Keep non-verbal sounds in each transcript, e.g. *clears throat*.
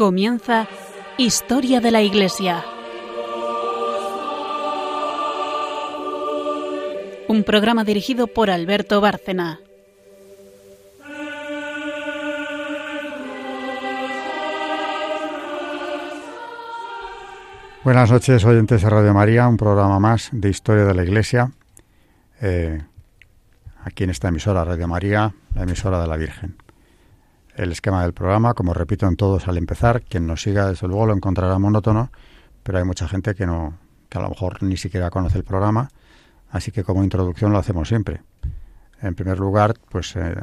Comienza Historia de la Iglesia. Un programa dirigido por Alberto Bárcena. Buenas noches, oyentes de Radio María, un programa más de Historia de la Iglesia. Eh, aquí en esta emisora, Radio María, la emisora de la Virgen. El esquema del programa, como repito en todos al empezar, quien nos siga desde luego lo encontrará monótono, pero hay mucha gente que no, que a lo mejor ni siquiera conoce el programa, así que como introducción lo hacemos siempre. En primer lugar, pues eh,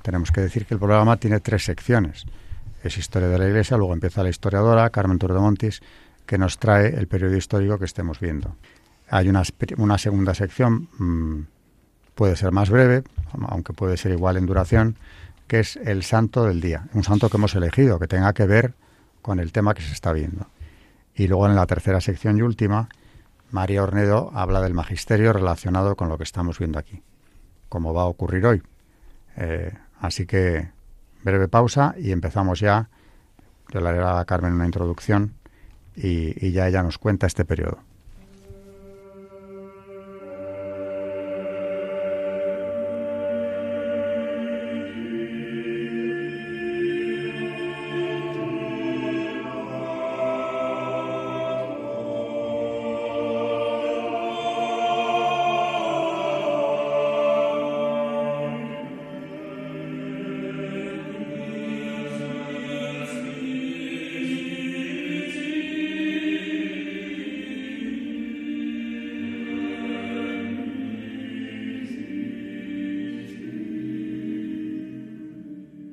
tenemos que decir que el programa tiene tres secciones. Es Historia de la Iglesia, luego empieza la historiadora Carmen Turdemontis, que nos trae el periodo histórico que estemos viendo. Hay una, una segunda sección, mmm, puede ser más breve, aunque puede ser igual en duración, que es el santo del día, un santo que hemos elegido, que tenga que ver con el tema que se está viendo. Y luego en la tercera sección y última, María Ornedo habla del magisterio relacionado con lo que estamos viendo aquí, como va a ocurrir hoy. Eh, así que breve pausa y empezamos ya. Yo le haré a Carmen una introducción y, y ya ella nos cuenta este periodo.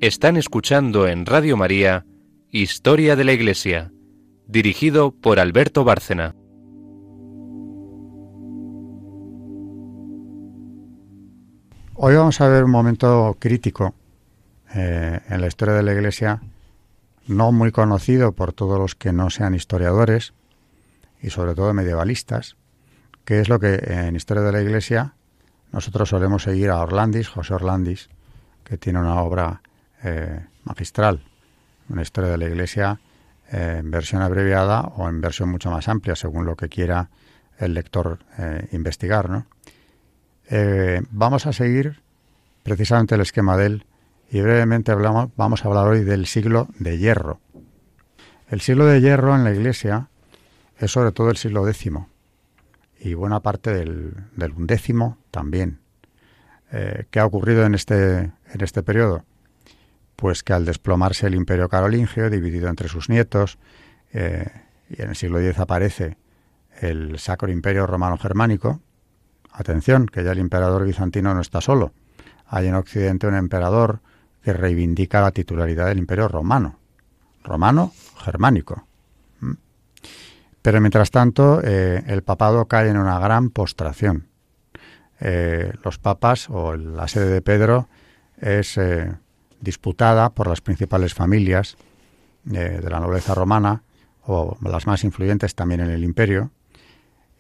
Están escuchando en Radio María Historia de la Iglesia, dirigido por Alberto Bárcena. Hoy vamos a ver un momento crítico eh, en la historia de la Iglesia, no muy conocido por todos los que no sean historiadores y sobre todo medievalistas, que es lo que en Historia de la Iglesia nosotros solemos seguir a Orlandis, José Orlandis, que tiene una obra eh, magistral, una historia de la Iglesia eh, en versión abreviada o en versión mucho más amplia, según lo que quiera el lector eh, investigar. ¿no? vamos a seguir precisamente el esquema de él y brevemente hablamos, vamos a hablar hoy del siglo de hierro. El siglo de hierro en la Iglesia es sobre todo el siglo X y buena parte del, del undécimo también. ¿Qué ha ocurrido en este, en este periodo? Pues que al desplomarse el imperio carolingio, dividido entre sus nietos, eh, y en el siglo X aparece el Sacro Imperio Romano Germánico, atención, que ya el emperador bizantino no está solo. Hay en Occidente un emperador que reivindica la titularidad del imperio romano, romano germánico. ¿Mm? Pero mientras tanto, eh, el papado cae en una gran postración. Eh, los papas, o la sede de Pedro, es disputada por las principales familias eh, de la nobleza romana o las más influyentes también en el imperio.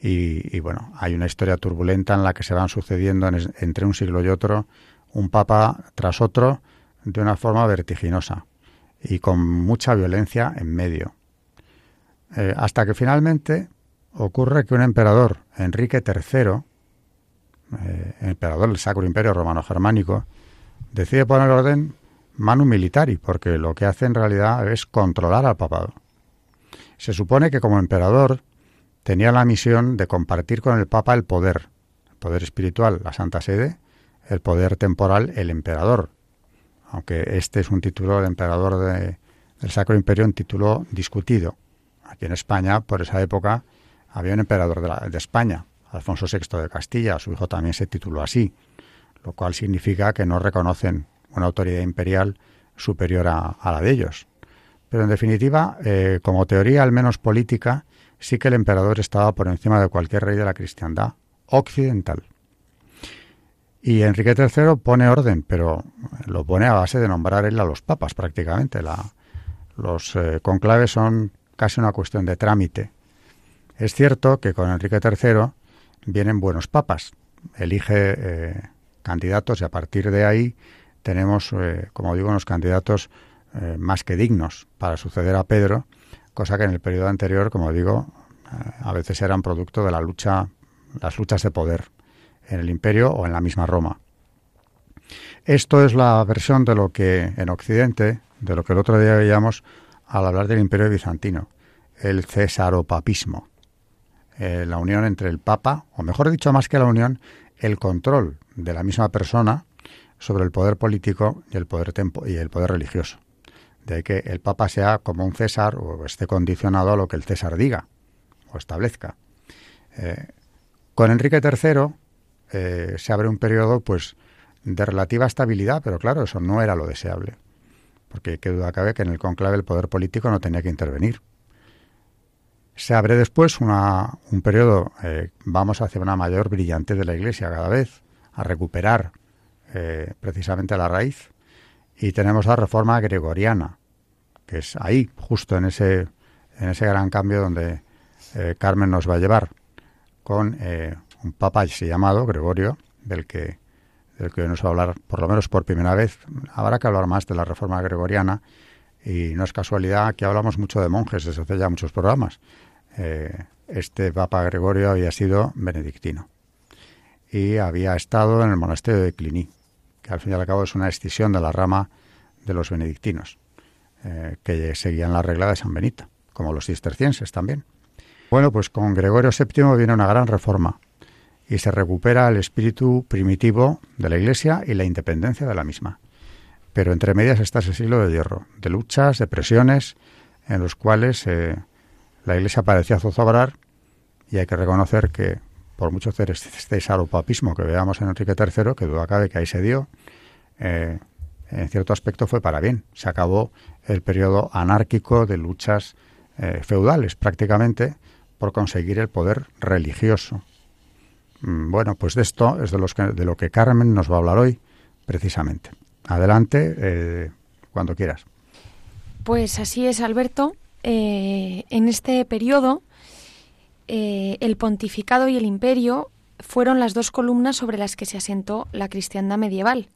Y, bueno, hay una historia turbulenta en la que se van sucediendo entre un siglo y otro un papa tras otro de una forma vertiginosa y con mucha violencia en medio. Eh, hasta que finalmente ocurre que un emperador, Enrique III, eh, emperador del Sacro Imperio Romano Germánico, decide poner orden manu militari, porque lo que hace en realidad es controlar al papado. Se supone que como emperador tenía la misión de compartir con el papa el poder, el poder espiritual, la Santa Sede, el poder temporal, el emperador. Aunque este es un título de emperador de, del Sacro Imperio, un título discutido. Aquí en España, por esa época, había un emperador de España, Alfonso VI de Castilla, su hijo también se tituló así, lo cual significa que no reconocen una autoridad imperial superior a, la de ellos. Pero en definitiva, eh, como teoría al menos política, sí que el emperador estaba por encima de cualquier rey de la cristiandad occidental. Y Enrique III pone orden, pero lo pone a base de nombrar él a los papas prácticamente. Los eh, conclaves son casi una cuestión de trámite. Es cierto que con Enrique III vienen buenos papas. Elige eh, candidatos y a partir de ahí tenemos, eh, como digo, unos candidatos eh, más que dignos para suceder a Pedro, cosa que en el periodo anterior, como digo, eh, a veces eran producto de la lucha, las luchas de poder en el imperio o en la misma Roma. Esto es la versión de lo que en Occidente, de lo que el otro día veíamos al hablar del imperio bizantino, el cesaropapismo, la unión entre el papa, o mejor dicho, más que la unión, el control de la misma persona sobre el poder político y el poder, y el poder religioso. De que el Papa sea como un César o esté condicionado a lo que el César diga o establezca. Eh, con Enrique III eh, se abre un periodo pues de relativa estabilidad, pero claro, eso no era lo deseable. Porque qué duda cabe que en el conclave el poder político no tenía que intervenir. Se abre después una, un periodo, eh, vamos hacia una mayor brillantez de la Iglesia cada vez, a recuperar eh, precisamente la raíz. Y tenemos la reforma gregoriana, que es ahí, justo en ese, en ese gran cambio donde eh, Carmen nos va a llevar, con eh, un papa así llamado Gregorio, del que, del que nos va a hablar por lo menos por primera vez. Habrá que hablar más de la reforma gregoriana y no es casualidad que hablamos mucho de monjes desde hace ya muchos programas. este papa Gregorio había sido benedictino y había estado en el monasterio de Cluny que al fin y al cabo es una escisión de la rama de los benedictinos, eh, que seguían la regla de San Benito, como los cistercienses también. Bueno, pues con Gregorio VII viene una gran reforma y se recupera el espíritu primitivo de la Iglesia y la independencia de la misma. Pero entre medias está ese siglo de hierro, de luchas, de presiones, en los cuales eh, la Iglesia parecía zozobrar y hay que reconocer que por mucho cesaropapismo que veamos en Enrique III, que duda cabe que ahí se dio, eh, en cierto aspecto fue para bien. Se acabó el periodo anárquico de luchas eh, feudales, prácticamente, por conseguir el poder religioso. Mm, bueno, pues de esto es de, los de lo que Carmen nos va a hablar hoy, precisamente. Adelante, eh, cuando quieras. Pues así es, Alberto. en este periodo eh, el pontificado y el imperio fueron las dos columnas sobre las que se asentó la cristiandad medieval.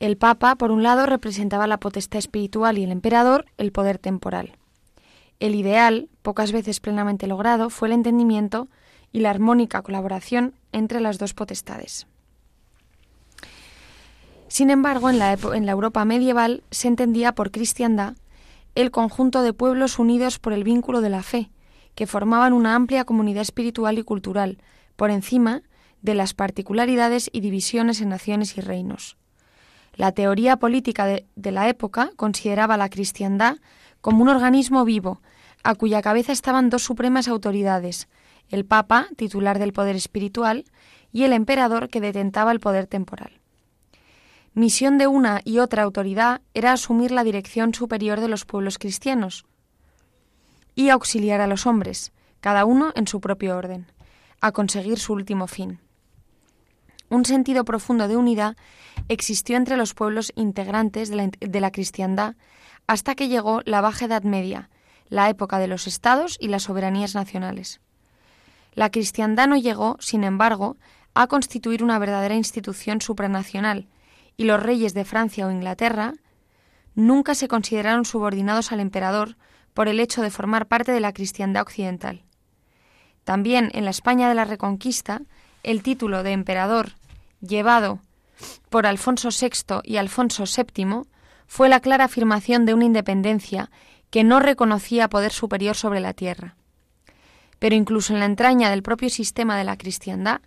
El Papa, por un lado, representaba la potestad espiritual y el emperador el poder temporal. El ideal, pocas veces plenamente logrado, fue el entendimiento y la armónica colaboración entre las dos potestades. Sin embargo, en la, en la Europa medieval se entendía por cristiandad el conjunto de pueblos unidos por el vínculo de la fe, que formaban una amplia comunidad espiritual y cultural, por encima de las particularidades y divisiones en naciones y reinos. La teoría política de, la época consideraba la cristiandad como un organismo vivo, a cuya cabeza estaban dos supremas autoridades, el Papa, titular del poder espiritual, y el emperador, que detentaba el poder temporal. Misión de una y otra autoridad era asumir la dirección superior de los pueblos cristianos, y auxiliar a los hombres, cada uno en su propio orden, a conseguir su último fin. Un sentido profundo de unidad existió entre los pueblos integrantes de la, cristiandad hasta que llegó la Baja Edad Media, la época de los estados y las soberanías nacionales. La cristiandad no llegó, sin embargo, a constituir una verdadera institución supranacional, y los reyes de Francia o Inglaterra nunca se consideraron subordinados al emperador por el hecho de formar parte de la cristiandad occidental. También en la España de la Reconquista, el título de emperador llevado por Alfonso VI y Alfonso VII fue la clara afirmación de una independencia que no reconocía poder superior sobre la tierra. Pero incluso en la entraña del propio sistema de la cristiandad,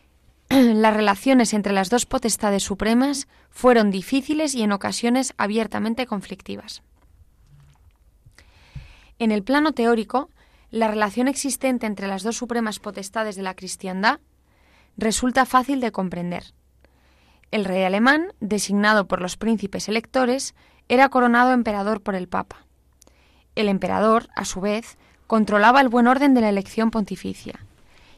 *clears throat* las relaciones entre las dos potestades supremas fueron difíciles y en ocasiones abiertamente conflictivas. En el plano teórico, la relación existente entre las dos supremas potestades de la cristiandad resulta fácil de comprender. El rey alemán, designado por los príncipes electores, era coronado emperador por el Papa. El emperador, a su vez, controlaba el buen orden de la elección pontificia,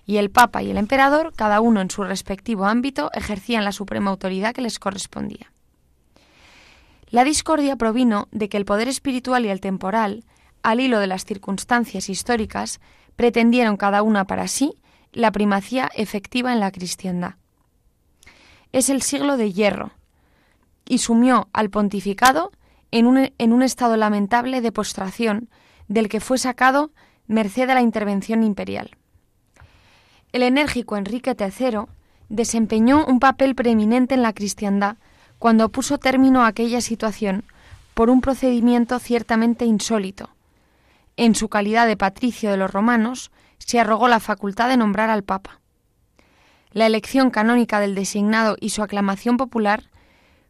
y el Papa y el emperador, cada uno en su respectivo ámbito, ejercían la suprema autoridad que les correspondía. La discordia provino de que el poder espiritual y el temporal al hilo de las circunstancias históricas, pretendieron cada una para sí la primacía efectiva en la cristiandad. Es el siglo de hierro, y sumió al pontificado en un, en un estado lamentable de postración del que fue sacado merced a la intervención imperial. El enérgico Enrique III desempeñó un papel preeminente en la cristiandad cuando puso término a aquella situación por un procedimiento ciertamente insólito. En su calidad de patricio de los romanos, se arrogó la facultad de nombrar al Papa. La elección canónica del designado y su aclamación popular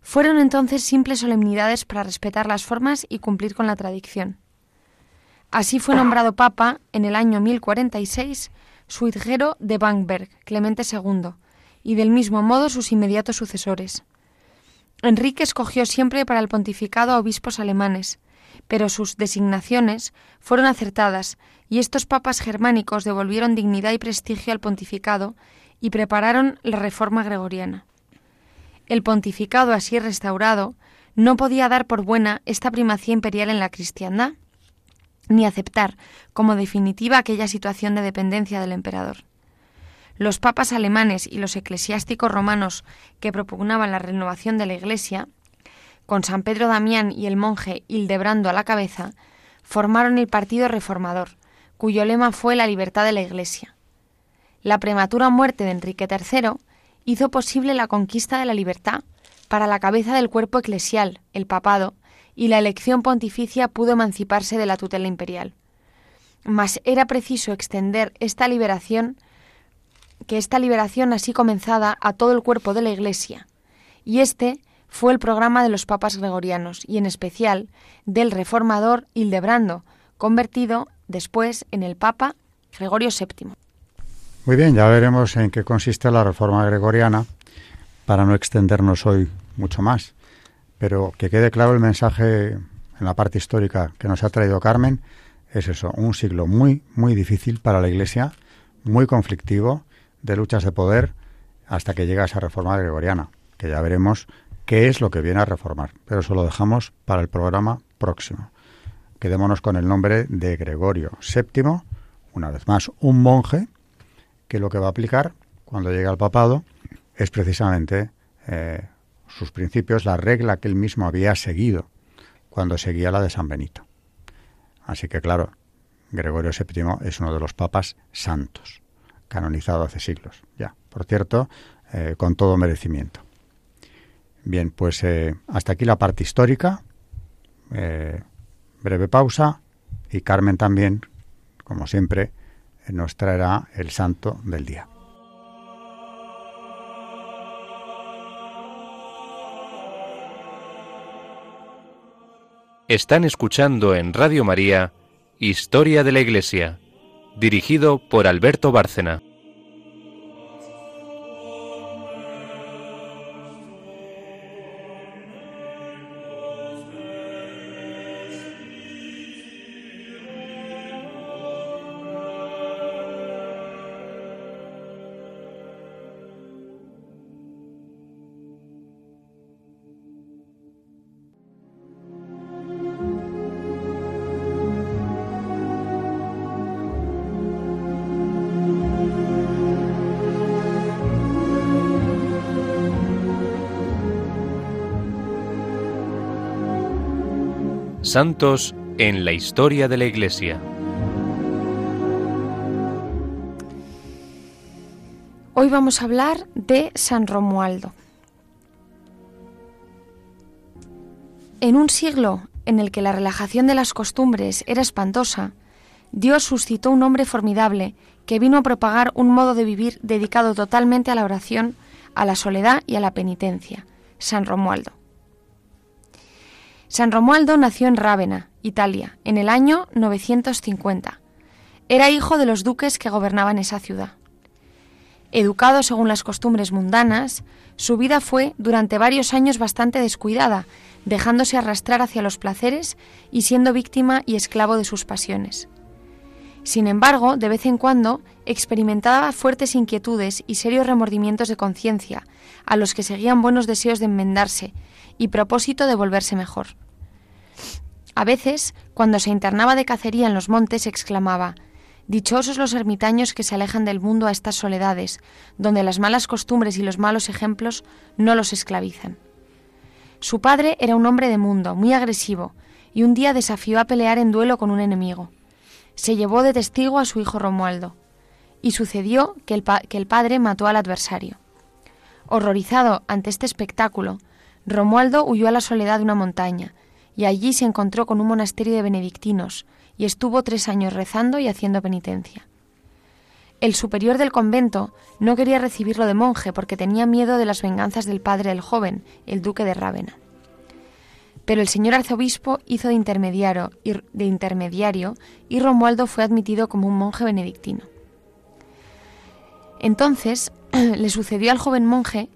fueron entonces simples solemnidades para respetar las formas y cumplir con la tradición. Así fue nombrado Papa en el año 1046 Suidgero de Bamberg, Clemente II, y del mismo modo sus inmediatos sucesores. Enrique escogió siempre para el pontificado a obispos alemanes, pero sus designaciones fueron acertadas y estos papas germánicos devolvieron dignidad y prestigio al pontificado y prepararon la reforma gregoriana. El pontificado así restaurado no podía dar por buena esta primacía imperial en la cristiandad, ni aceptar como definitiva aquella situación de dependencia del emperador. Los papas alemanes y los eclesiásticos romanos que propugnaban la renovación de la Iglesia, con San Pedro Damián y el monje Hildebrando a la cabeza, formaron el Partido Reformador, cuyo lema fue la libertad de la Iglesia. La prematura muerte de Enrique III hizo posible la conquista de la libertad para la cabeza del cuerpo eclesial, el papado, y la elección pontificia pudo emanciparse de la tutela imperial. Mas era preciso extender esta liberación que esta liberación así comenzada a todo el cuerpo de la Iglesia, y este fue el programa de los papas gregorianos, y en especial del reformador Hildebrando, convertido después en el Papa Gregorio VII. Muy bien, ya veremos en qué consiste la reforma gregoriana, para no extendernos hoy mucho más, pero que quede claro el mensaje en la parte histórica que nos ha traído Carmen, es eso, un siglo muy, muy difícil para la Iglesia, muy conflictivo, de luchas de poder hasta que llega esa reforma gregoriana, que ya veremos qué es lo que viene a reformar. Pero eso lo dejamos para el programa próximo. Quedémonos con el nombre de Gregorio VII, una vez más un monje, que lo que va a aplicar cuando llegue al papado es precisamente eh, sus principios, la regla que él mismo había seguido cuando seguía la de San Benito. Así que claro, Gregorio VII es uno de los papas santos canonizado hace siglos, ya, por cierto, eh, con todo merecimiento. Bien, pues eh, hasta aquí la parte histórica, eh, breve pausa y Carmen también, como siempre, nos traerá el santo del día. Están escuchando en Radio María Historia de la Iglesia dirigido por Alberto Bárcena. Santos en la historia de la Iglesia. Hoy vamos a hablar de San Romualdo. En un siglo en el que la relajación de las costumbres era espantosa, Dios suscitó un hombre formidable que vino a propagar un modo de vivir dedicado totalmente a la oración, a la soledad y a la penitencia, San Romualdo. San Romualdo nació en Rávena, Italia, en el año 950. Era hijo de los duques que gobernaban esa ciudad. Educado según las costumbres mundanas, su vida fue durante varios años bastante descuidada, dejándose arrastrar hacia los placeres y siendo víctima y esclavo de sus pasiones. Sin embargo, de vez en cuando experimentaba fuertes inquietudes y serios remordimientos de conciencia, a los que seguían buenos deseos de enmendarse y propósito de volverse mejor. A veces, cuando se internaba de cacería en los montes, exclamaba Dichosos los ermitaños que se alejan del mundo a estas soledades, donde las malas costumbres y los malos ejemplos no los esclavizan. Su padre era un hombre de mundo, muy agresivo, y un día desafió a pelear en duelo con un enemigo. Se llevó de testigo a su hijo Romualdo, y sucedió que el, que el padre mató al adversario. Horrorizado ante este espectáculo, Romualdo huyó a la soledad de una montaña, y allí se encontró con un monasterio de benedictinos, y estuvo tres años rezando y haciendo penitencia. El superior del convento no quería recibirlo de monje porque tenía miedo de las venganzas del padre del joven, el duque de Rávena. Pero el señor arzobispo hizo de intermediario, de intermediario y Romualdo fue admitido como un monje benedictino. Entonces *clears throat* le sucedió al joven monje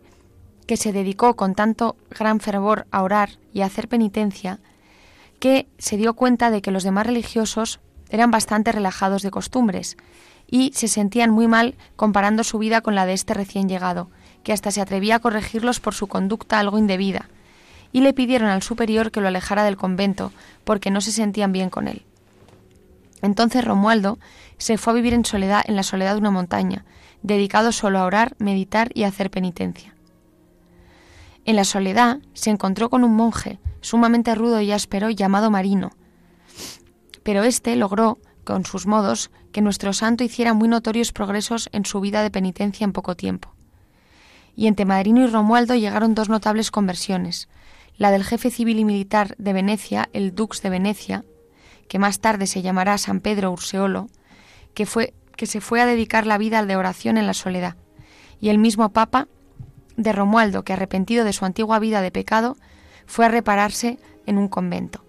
que se dedicó con tanto gran fervor a orar y a hacer penitencia, que se dio cuenta de que los demás religiosos eran bastante relajados de costumbres y se sentían muy mal comparando su vida con la de este recién llegado, que hasta se atrevía a corregirlos por su conducta algo indebida, y le pidieron al superior que lo alejara del convento, porque no se sentían bien con él. Entonces Romualdo se fue a vivir en soledad en la soledad de una montaña, dedicado solo a orar, meditar y hacer penitencia. En la soledad se encontró con un monje, sumamente rudo y áspero, llamado Marino. Pero éste logró, con sus modos, que nuestro santo hiciera muy notorios progresos en su vida de penitencia en poco tiempo. Y entre Marino y Romualdo llegaron dos notables conversiones, la del jefe civil y militar de Venecia, el dux de Venecia, que más tarde se llamará San Pedro Urseolo, que, fue, que se fue a dedicar la vida al de oración en la soledad, y el mismo Papa de Romualdo, que arrepentido de su antigua vida de pecado, fue a repararse en un convento.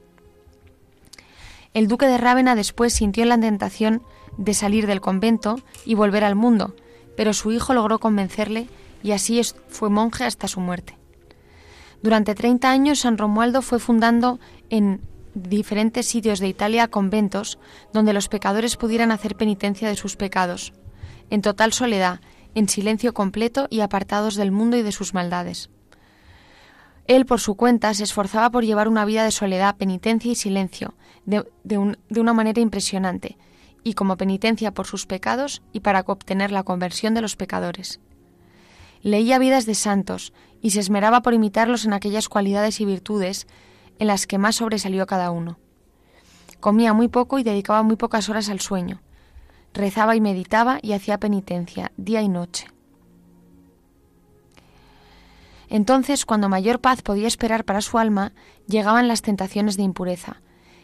El duque de Rávena después sintió la tentación de salir del convento y volver al mundo, pero su hijo logró convencerle y así fue monje hasta su muerte. Durante 30 años San Romualdo fue fundando en diferentes sitios de Italia conventos donde los pecadores pudieran hacer penitencia de sus pecados, en total soledad en silencio completo y apartados del mundo y de sus maldades. Él, por su cuenta, se esforzaba por llevar una vida de soledad, penitencia y silencio, de, una manera impresionante, y como penitencia por sus pecados y para obtener la conversión de los pecadores. Leía vidas de santos y se esmeraba por imitarlos en aquellas cualidades y virtudes en las que más sobresalió cada uno. Comía muy poco y dedicaba muy pocas horas al sueño, rezaba y meditaba y hacía penitencia día y noche. Entonces, cuando mayor paz podía esperar para su alma, llegaban las tentaciones de impureza.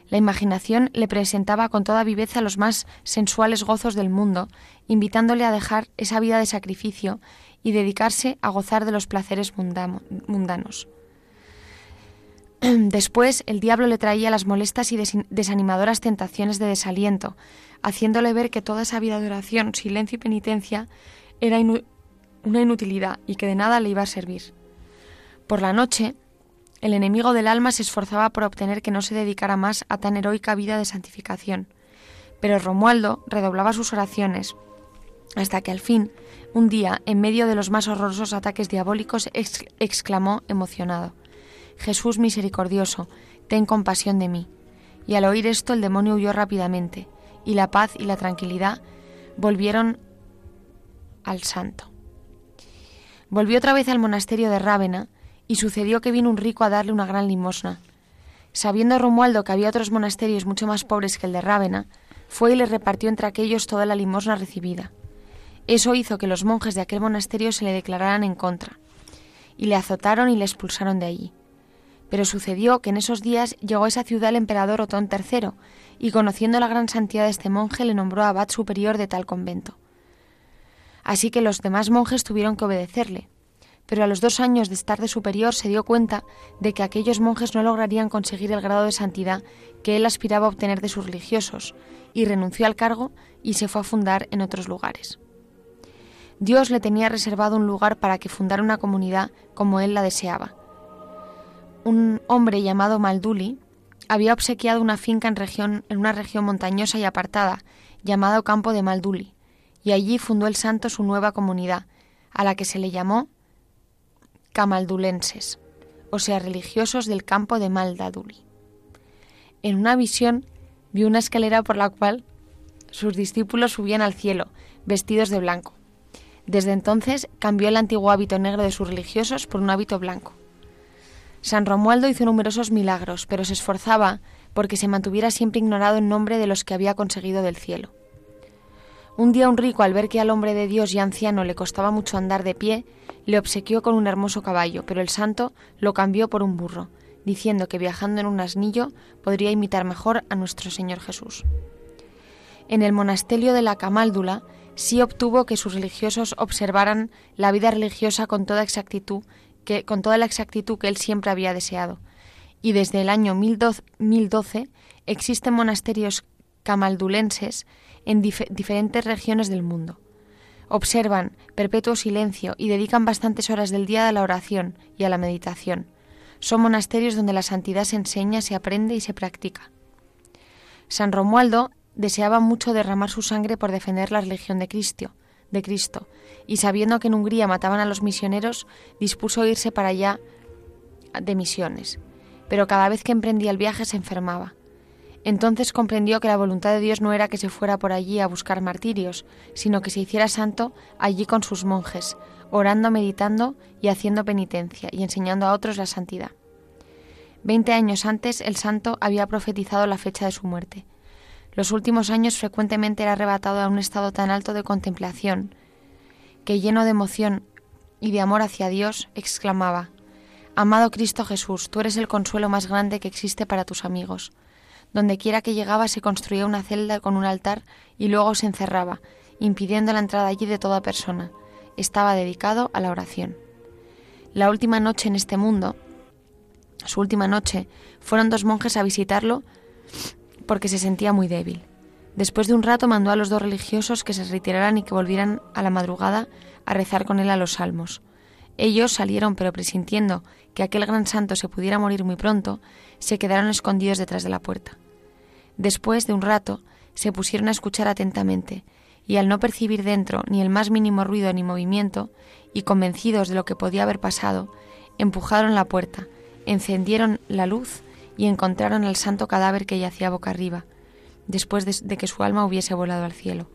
La imaginación le presentaba con toda viveza los más sensuales gozos del mundo, invitándole a dejar esa vida de sacrificio y dedicarse a gozar de los placeres mundanos. *clears throat* Después, el diablo le traía las molestas y desanimadoras tentaciones de desaliento, haciéndole ver que toda esa vida de oración, silencio y penitencia era una inutilidad y que de nada le iba a servir. Por la noche, el enemigo del alma se esforzaba por obtener que no se dedicara más a tan heroica vida de santificación, pero Romualdo redoblaba sus oraciones, hasta que al fin, un día, en medio de los más horrorosos ataques diabólicos, exclamó emocionado, Jesús misericordioso, ten compasión de mí. Y al oír esto el demonio huyó rápidamente, y la paz y la tranquilidad volvieron al santo. Volvió otra vez al monasterio de Rávena y sucedió que vino un rico a darle una gran limosna. Sabiendo Romualdo que había otros monasterios mucho más pobres que el de Rávena, fue y le repartió entre aquellos toda la limosna recibida. Eso hizo que los monjes de aquel monasterio se le declararan en contra, y le azotaron y le expulsaron de allí. Pero sucedió que en esos días llegó a esa ciudad el emperador Otón III, y conociendo la gran santidad de este monje le nombró abad superior de tal convento. Así que los demás monjes tuvieron que obedecerle, pero a los dos años de estar de superior se dio cuenta de que aquellos monjes no lograrían conseguir el grado de santidad que él aspiraba a obtener de sus religiosos, y renunció al cargo y se fue a fundar en otros lugares. Dios le tenía reservado un lugar para que fundara una comunidad como él la deseaba. Un hombre llamado Malduli había obsequiado una finca en, región, en una región montañosa y apartada, llamado Campo de Malduli, y allí fundó el santo su nueva comunidad, a la que se le llamó Camaldulenses, o sea, religiosos del campo de Maldaduli. En una visión vio una escalera por la cual sus discípulos subían al cielo, vestidos de blanco. Desde entonces cambió el antiguo hábito negro de sus religiosos por un hábito blanco. San Romualdo hizo numerosos milagros, pero se esforzaba porque se mantuviera siempre ignorado en nombre de los que había conseguido del cielo. Un día un rico, al ver que al hombre de Dios y anciano le costaba mucho andar de pie, le obsequió con un hermoso caballo, pero el santo lo cambió por un burro, diciendo que viajando en un asnillo podría imitar mejor a nuestro Señor Jesús. En el monasterio de la Camáldula sí obtuvo que sus religiosos observaran la vida religiosa con toda exactitud, que, con toda la exactitud que él siempre había deseado. Y desde el año 1012 existen monasterios camaldulenses en diferentes regiones del mundo. Observan perpetuo silencio y dedican bastantes horas del día a la oración y a la meditación. Son monasterios donde la santidad se enseña, se aprende y se practica. San Romualdo deseaba mucho derramar su sangre por defender la religión de Cristo, de Cristo, y sabiendo que en Hungría mataban a los misioneros, dispuso irse para allá de misiones. Pero cada vez que emprendía el viaje se enfermaba. Entonces comprendió que la voluntad de Dios no era que se fuera por allí a buscar martirios, sino que se hiciera santo allí con sus monjes, orando, meditando y haciendo penitencia y enseñando a otros la santidad. Veinte años antes el santo había profetizado la fecha de su muerte. Los últimos años frecuentemente era arrebatado a un estado tan alto de contemplación que lleno de emoción y de amor hacia Dios, exclamaba Amado Cristo Jesús, tú eres el consuelo más grande que existe para tus amigos. Donde quiera que llegaba se construía una celda con un altar y luego se encerraba, impidiendo la entrada allí de toda persona. Estaba dedicado a la oración. La última noche en este mundo, su última noche, fueron dos monjes a visitarlo porque se sentía muy débil. Después de un rato mandó a los dos religiosos que se retiraran y que volvieran a la madrugada a rezar con él a los salmos. Ellos salieron, pero presintiendo que aquel gran santo se pudiera morir muy pronto, se quedaron escondidos detrás de la puerta. Después de un rato, se pusieron a escuchar atentamente, y al no percibir dentro ni el más mínimo ruido ni movimiento, y convencidos de lo que podía haber pasado, empujaron la puerta, encendieron la luz y encontraron al santo cadáver que yacía boca arriba, después de, de que su alma hubiese volado al cielo.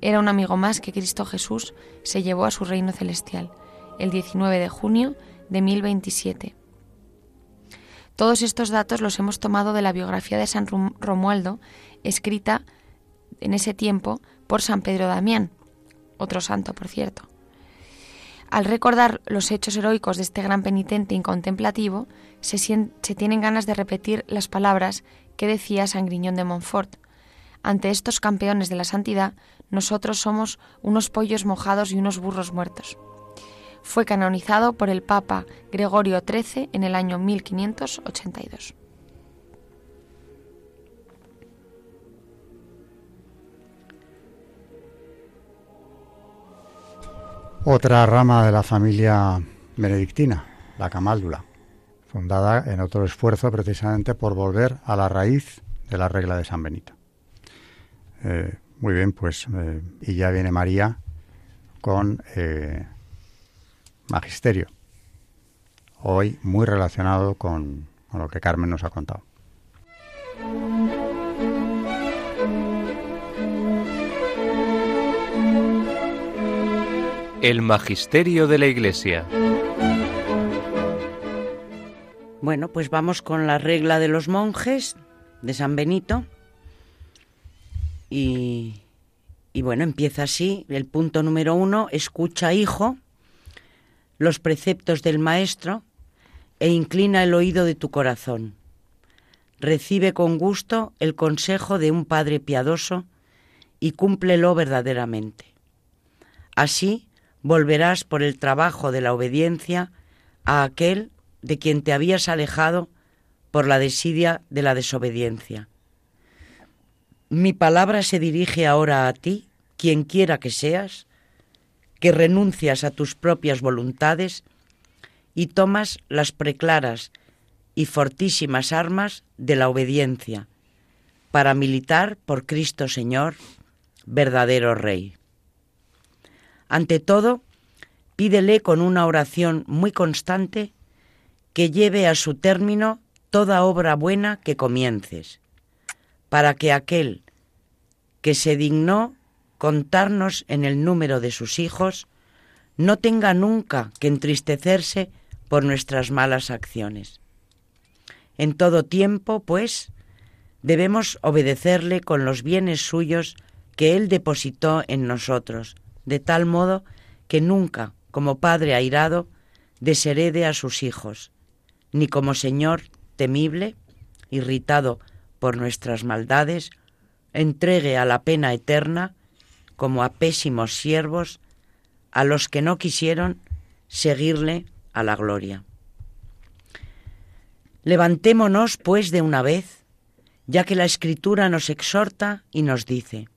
Era un amigo más que Cristo Jesús se llevó a su reino celestial, el 19 de junio de 1027. Todos estos datos los hemos tomado de la biografía de San Romualdo, escrita en ese tiempo por San Pedro Damián, otro santo, por cierto. Al recordar los hechos heroicos de este gran penitente incontemplativo, se, tienen ganas de repetir las palabras que decía San Griñón de Montfort. Ante estos campeones de la santidad, nosotros somos unos pollos mojados y unos burros muertos. Fue canonizado por el Papa Gregorio XIII en el año 1582. Otra rama de la familia benedictina, la Camáldula, fundada en otro esfuerzo precisamente por volver a la raíz de la regla de San Benito. Eh, muy bien, pues eh, y ya viene María con eh, magisterio. Hoy muy relacionado con, lo que Carmen nos ha contado. El magisterio de la Iglesia. Bueno, pues vamos con la regla de los monjes de San Benito. Y, bueno, empieza así. El punto número uno, escucha, hijo, los preceptos del Maestro e inclina el oído de tu corazón. Recibe con gusto el consejo de un Padre piadoso y cúmplelo verdaderamente. Así volverás por el trabajo de la obediencia a aquel de quien te habías alejado por la desidia de la desobediencia. Mi palabra se dirige ahora a ti, quien quiera que seas, que renuncias a tus propias voluntades y tomas las preclaras y fortísimas armas de la obediencia para militar por Cristo Señor, verdadero Rey. Ante todo, pídele con una oración muy constante que lleve a su término toda obra buena que comiences, para que aquel que se dignó contarnos en el número de sus hijos, no tenga nunca que entristecerse por nuestras malas acciones. En todo tiempo, pues, debemos obedecerle con los bienes suyos que Él depositó en nosotros, de tal modo que nunca, como Padre airado, desherede a sus hijos, ni como Señor temible, irritado por nuestras maldades, entregue a la pena eterna, como a pésimos siervos, a los que no quisieron seguirle a la gloria. Levantémonos, pues, de una vez, ya que la Escritura nos exhorta y nos dice,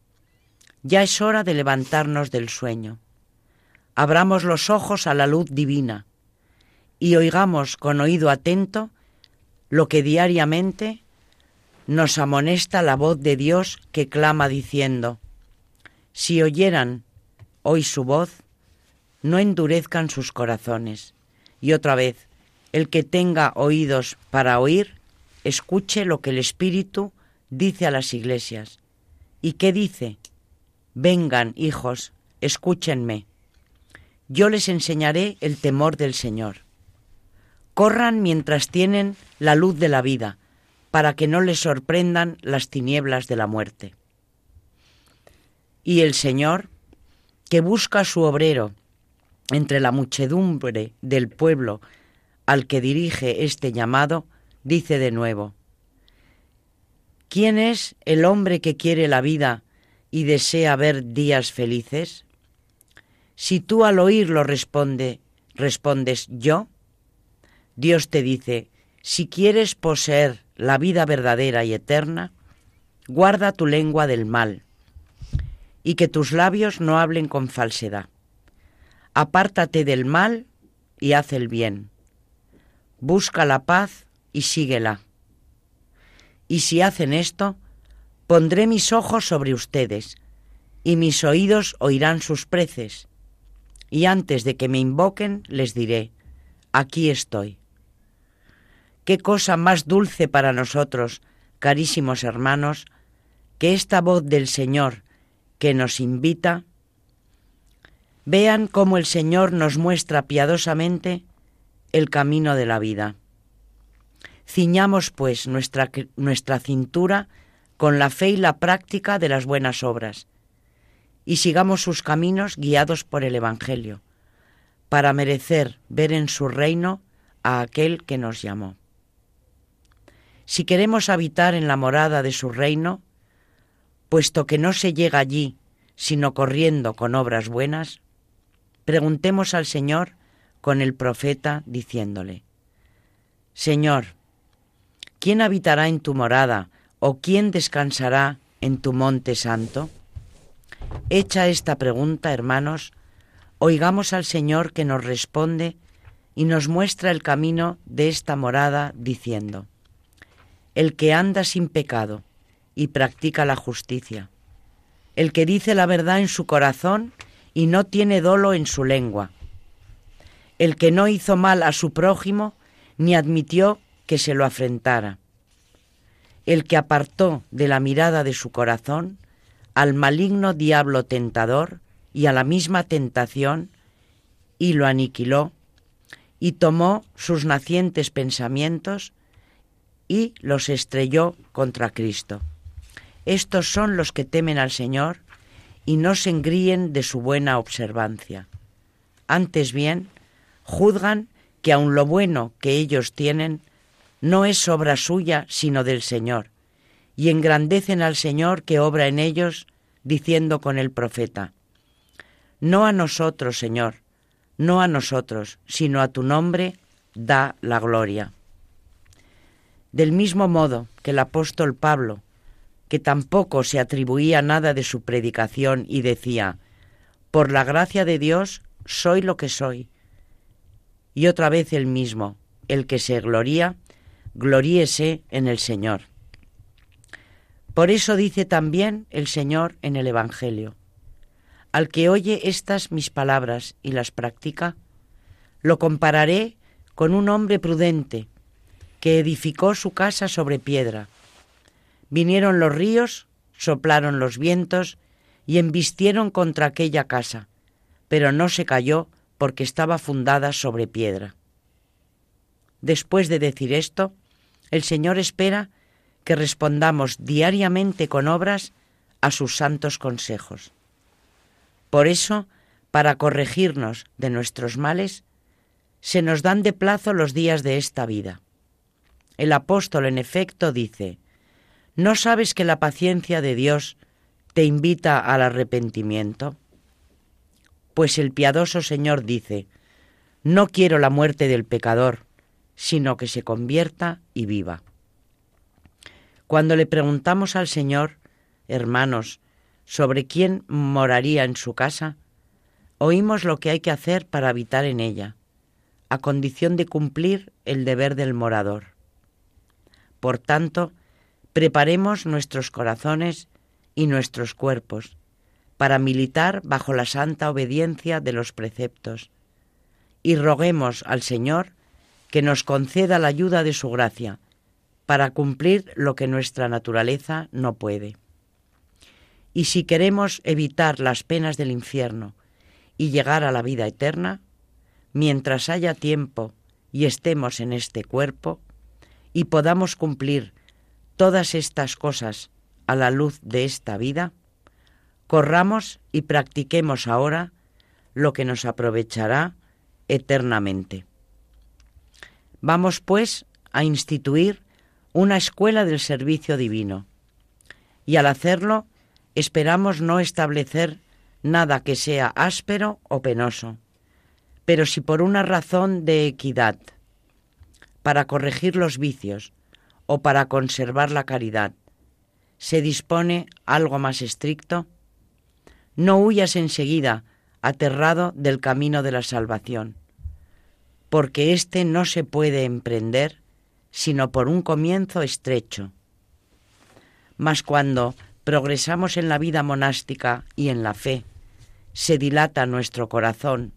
ya es hora de levantarnos del sueño. Abramos los ojos a la luz divina y oigamos con oído atento lo que diariamente nos amonesta la voz de Dios que clama diciendo, si oyeran hoy su voz, no endurezcan sus corazones. Y otra vez, el que tenga oídos para oír, escuche lo que el Espíritu dice a las iglesias. ¿Y qué dice? Vengan, hijos, escúchenme. Yo les enseñaré el temor del Señor. Corran mientras tienen la luz de la vida, para que no les sorprendan las tinieblas de la muerte. Y el Señor, que busca a su obrero entre la muchedumbre del pueblo al que dirige este llamado, dice de nuevo, ¿quién es el hombre que quiere la vida y desea ver días felices? Si tú al oírlo responde, respondes yo, Dios te dice, si quieres poseer la vida verdadera y eterna, guarda tu lengua del mal y que tus labios no hablen con falsedad. Apártate del mal y haz el bien. Busca la paz y síguela. Y si hacen esto, pondré mis ojos sobre ustedes, y mis oídos oirán sus preces, y antes de que me invoquen les diré, aquí estoy. Qué cosa más dulce para nosotros, carísimos hermanos, que esta voz del Señor que nos invita. Vean cómo el Señor nos muestra piadosamente el camino de la vida. Ciñamos, pues, nuestra, nuestra cintura con la fe y la práctica de las buenas obras, y sigamos sus caminos guiados por el Evangelio, para merecer ver en su reino a aquel que nos llamó. Si queremos habitar en la morada de su reino, puesto que no se llega allí sino corriendo con obras buenas, preguntemos al Señor con el profeta diciéndole, Señor, ¿quién habitará en tu morada o quién descansará en tu monte santo? Hecha esta pregunta, hermanos, oigamos al Señor que nos responde y nos muestra el camino de esta morada diciendo, el que anda sin pecado y practica la justicia, el que dice la verdad en su corazón y no tiene dolo en su lengua, el que no hizo mal a su prójimo ni admitió que se lo afrentara, el que apartó de la mirada de su corazón al maligno diablo tentador y a la misma tentación y lo aniquiló y tomó sus nacientes pensamientos y los estrelló contra Cristo. Estos son los que temen al Señor y no se engríen de su buena observancia. Antes bien, juzgan que aun lo bueno que ellos tienen no es obra suya, sino del Señor, y engrandecen al Señor que obra en ellos, diciendo con el profeta, No a nosotros, Señor, no a nosotros, sino a tu nombre da la gloria. Del mismo modo que el apóstol Pablo, que tampoco se atribuía nada de su predicación y decía, por la gracia de Dios soy lo que soy. Y otra vez el mismo, el que se gloría, gloríese en el Señor. Por eso dice también el Señor en el Evangelio, al que oye estas mis palabras y las practica, lo compararé con un hombre prudente, que edificó su casa sobre piedra. Vinieron los ríos, soplaron los vientos y embistieron contra aquella casa, pero no se cayó porque estaba fundada sobre piedra. Después de decir esto, el Señor espera que respondamos diariamente con obras a sus santos consejos. Por eso, para corregirnos de nuestros males, se nos dan de plazo los días de esta vida. El apóstol, en efecto, dice, ¿no sabes que la paciencia de Dios te invita al arrepentimiento? Pues el piadoso Señor dice, no quiero la muerte del pecador, sino que se convierta y viva. Cuando le preguntamos al Señor, hermanos, sobre quién moraría en su casa, oímos lo que hay que hacer para habitar en ella, a condición de cumplir el deber del morador. Por tanto, preparemos nuestros corazones y nuestros cuerpos para militar bajo la santa obediencia de los preceptos y roguemos al Señor que nos conceda la ayuda de su gracia para cumplir lo que nuestra naturaleza no puede. Y si queremos evitar las penas del infierno y llegar a la vida eterna, mientras haya tiempo y estemos en este cuerpo, y podamos cumplir todas estas cosas a la luz de esta vida, corramos y practiquemos ahora lo que nos aprovechará eternamente. Vamos, pues, a instituir una escuela del servicio divino, y al hacerlo esperamos no establecer nada que sea áspero o penoso, pero si por una razón de equidad, para corregir los vicios o para conservar la caridad, se dispone algo más estricto, no huyas enseguida aterrado del camino de la salvación, porque éste no se puede emprender sino por un comienzo estrecho. Mas cuando progresamos en la vida monástica y en la fe, se dilata nuestro corazón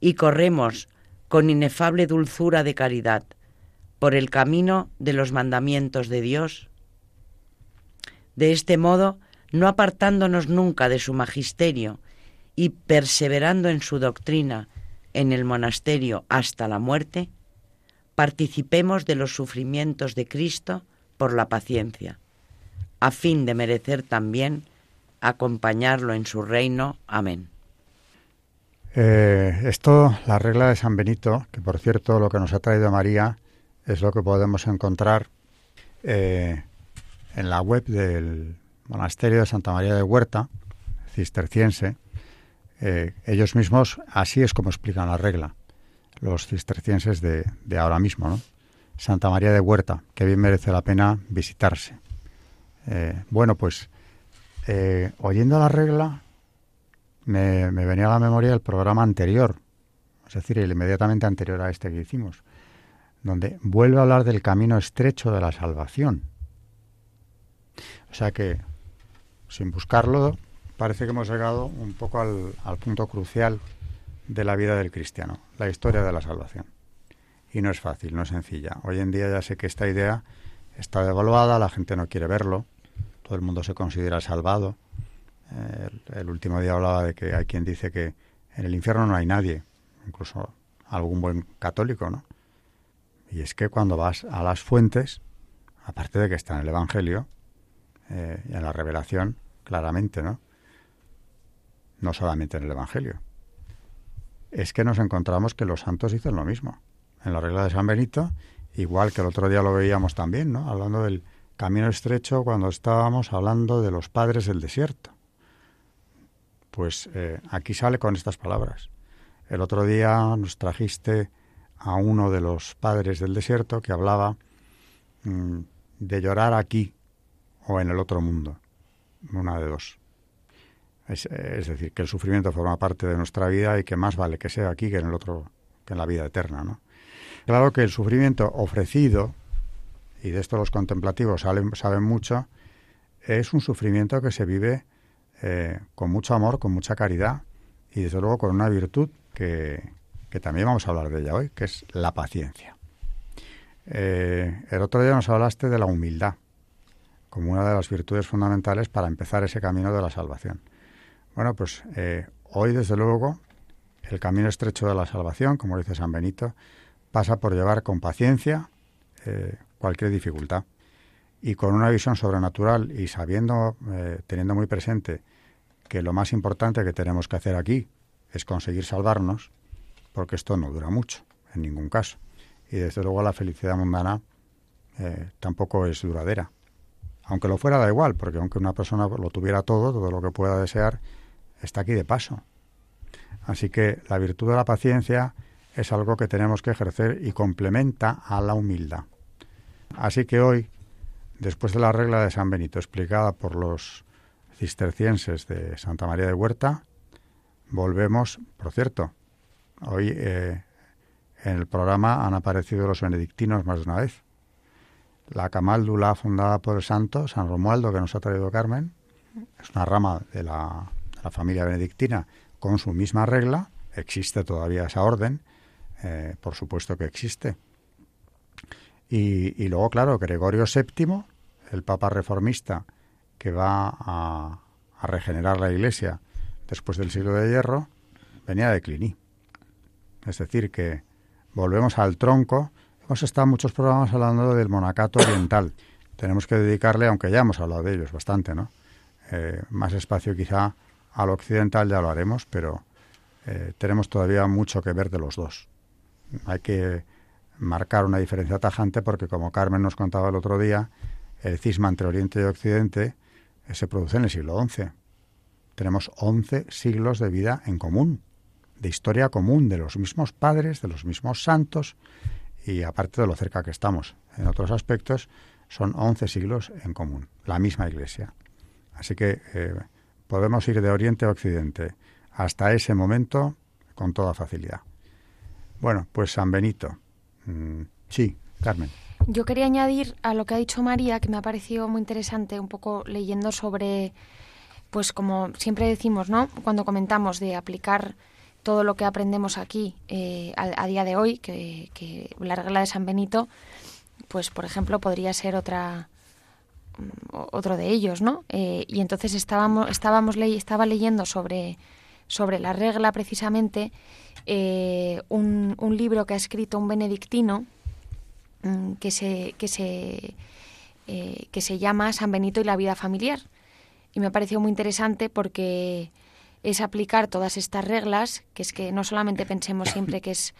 y corremos con inefable dulzura de caridad por el camino de los mandamientos de Dios. De este modo, no apartándonos nunca de su magisterio y perseverando en su doctrina en el monasterio hasta la muerte, participemos de los sufrimientos de Cristo por la paciencia, a fin de merecer también acompañarlo en su reino. Amén. Eh, esto, la regla de San Benito, que por cierto lo que nos ha traído María es lo que podemos encontrar eh, en la web del monasterio de Santa María de Huerta, cisterciense. Eh, ellos mismos, así es como explican la regla los cistercienses de, ahora mismo, ¿no? Santa María de Huerta, que bien merece la pena visitarse. Eh, bueno, pues eh, oyendo la regla me, venía a la memoria el programa anterior, es decir, el inmediatamente anterior a este que hicimos, donde vuelve a hablar del camino estrecho de la salvación. O sea que, sin buscarlo, parece que hemos llegado un poco al, punto crucial de la vida del cristiano, la historia de la salvación. Y no es fácil, no es sencilla. Hoy en día ya sé que esta idea está devaluada, la gente no quiere verlo, todo el mundo se considera salvado. el, último día hablaba de que hay quien dice que en el infierno no hay nadie, incluso algún buen católico, ¿no? Y es que cuando vas a las fuentes, aparte de que está en el Evangelio eh, y en la revelación, claramente, ¿no? No solamente en el Evangelio, es que nos encontramos que los santos dicen lo mismo. En la regla de San Benito, igual que el otro día lo veíamos también, ¿no? Hablando del camino estrecho cuando estábamos hablando de los padres del desierto. Pues eh, aquí sale con estas palabras. El otro día nos trajiste a uno de los padres del desierto que hablaba mm, de llorar aquí o en el otro mundo. Una de dos. Es, decir, que el sufrimiento forma parte de nuestra vida y que más vale que sea aquí que en el otro, que en la vida eterna, ¿no? Claro que el sufrimiento ofrecido, y de esto los contemplativos saben, mucho, es un sufrimiento que se vive eh, con mucho amor, con mucha caridad y desde luego con una virtud que, también vamos a hablar de ella hoy, que es la paciencia. Eh, el otro día nos hablaste de la humildad como una de las virtudes fundamentales para empezar ese camino de la salvación. Bueno, pues eh, hoy, desde luego, el camino estrecho de la salvación, como dice San Benito, pasa por llevar con paciencia eh, cualquier dificultad y con una visión sobrenatural y sabiendo, eh, teniendo muy presente que lo más importante que tenemos que hacer aquí es conseguir salvarnos, porque esto no dura mucho, en ningún caso. Y desde luego la felicidad mundana eh, tampoco es duradera. Aunque lo fuera da igual, porque aunque una persona lo tuviera todo, todo lo que pueda desear, está aquí de paso. Así que la virtud de la paciencia es algo que tenemos que ejercer y complementa a la humildad. Así que hoy, después de la regla de San Benito explicada por los cistercienses de Santa María de Huerta, volvemos, por cierto, hoy eh, en el programa han aparecido los benedictinos más de una vez. La Camaldula fundada por el santo San Romualdo que nos ha traído Carmen es una rama de la, la familia benedictina con su misma regla, existe todavía esa orden, eh, por supuesto que existe. Y, luego, claro, Gregorio VII, el Papa reformista que va a, regenerar la Iglesia después del siglo de hierro, venía de Cluny. Es decir, que volvemos al tronco. Hemos estado muchos programas hablando del monacato oriental. Tenemos que dedicarle, aunque ya hemos hablado de ellos bastante, ¿no? Eh, más espacio quizá al occidental ya lo haremos, pero eh, tenemos todavía mucho que ver de los dos. Hay que marcar una diferencia tajante porque, como Carmen nos contaba el otro día, el cisma entre Oriente y Occidente eh, se produce en el siglo XI. Tenemos 11 siglos de vida en común, de historia común, de los mismos padres, de los mismos santos, y aparte de lo cerca que estamos, en otros aspectos, son 11 siglos en común, la misma Iglesia. Así que eh, podemos ir de Oriente a Occidente hasta ese momento con toda facilidad. Bueno, pues San Benito. Mm, sí, Carmen. Yo quería añadir a lo que ha dicho María, que me ha parecido muy interesante, un poco leyendo sobre, pues como siempre decimos, ¿no? Cuando comentamos de aplicar todo lo que aprendemos aquí eh, a, día de hoy, que, que la regla de San Benito, pues por ejemplo podría ser otra otro de ellos, ¿no? Eh, y entonces estábamos, estábamos estaba leyendo sobre, sobre la regla precisamente eh, un, un, libro que ha escrito un benedictino mm, que se, que, se, eh, que se llama San Benito y la vida familiar. Y me ha parecido muy interesante porque es aplicar todas estas reglas, que es que no solamente pensemos siempre que es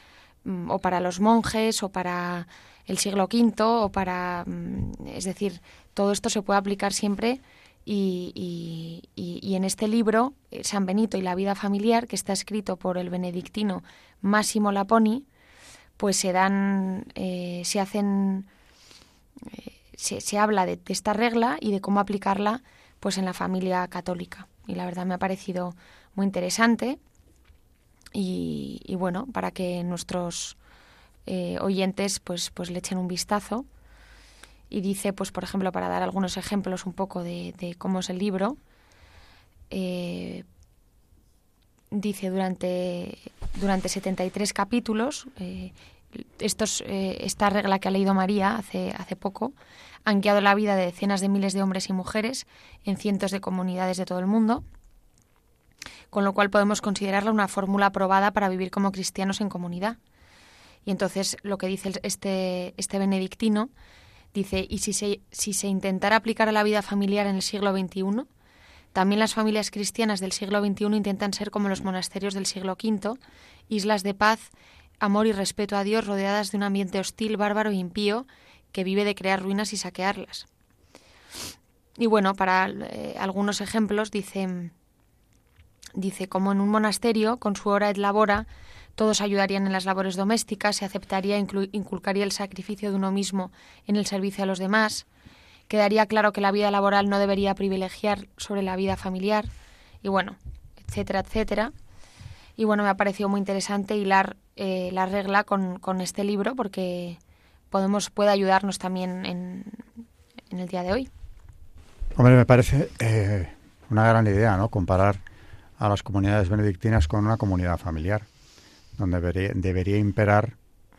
mm, o para los monjes o para el siglo V o para, mm, es decir, todo esto se puede aplicar siempre y, en este libro, eh, San Benito y la vida familiar, que está escrito por el benedictino Massimo Laponi, pues se dan, eh, se hacen, eh, se, habla de, esta regla y de cómo aplicarla pues en la familia católica. Y la verdad me ha parecido muy interesante y, y bueno, para que nuestros eh, oyentes pues, pues le echen un vistazo. Y dice, pues por ejemplo, para dar algunos ejemplos un poco de, cómo es el libro, eh, dice durante, durante 73 capítulos, eh, estos, esta regla que ha leído María hace, hace poco, han guiado la vida de decenas de miles de hombres y mujeres en cientos de comunidades de todo el mundo, con lo cual podemos considerarla una fórmula aprobada para vivir como cristianos en comunidad. Y entonces lo que dice este, este benedictino, dice, y si se, si se intentara aplicar a la vida familiar en el siglo XXI, también las familias cristianas del siglo XXI intentan ser como los monasterios del siglo V, islas de paz, amor y respeto a Dios rodeadas de un ambiente hostil, bárbaro e impío que vive de crear ruinas y saquearlas. Y bueno, para eh, algunos ejemplos dice, dice como en un monasterio, con su hora et labora, todos ayudarían en las labores domésticas, se aceptaría, inculcaría el sacrificio de uno mismo en el servicio a los demás, quedaría claro que la vida laboral no debería privilegiar sobre la vida familiar, y bueno, etcétera, etcétera. Y bueno, me ha parecido muy interesante hilar eh, la regla con, este libro porque podemos, puede ayudarnos también en, en el día de hoy. Hombre, me parece eh, una gran idea, ¿no? Comparar a las comunidades benedictinas con una comunidad familiar donde debería, imperar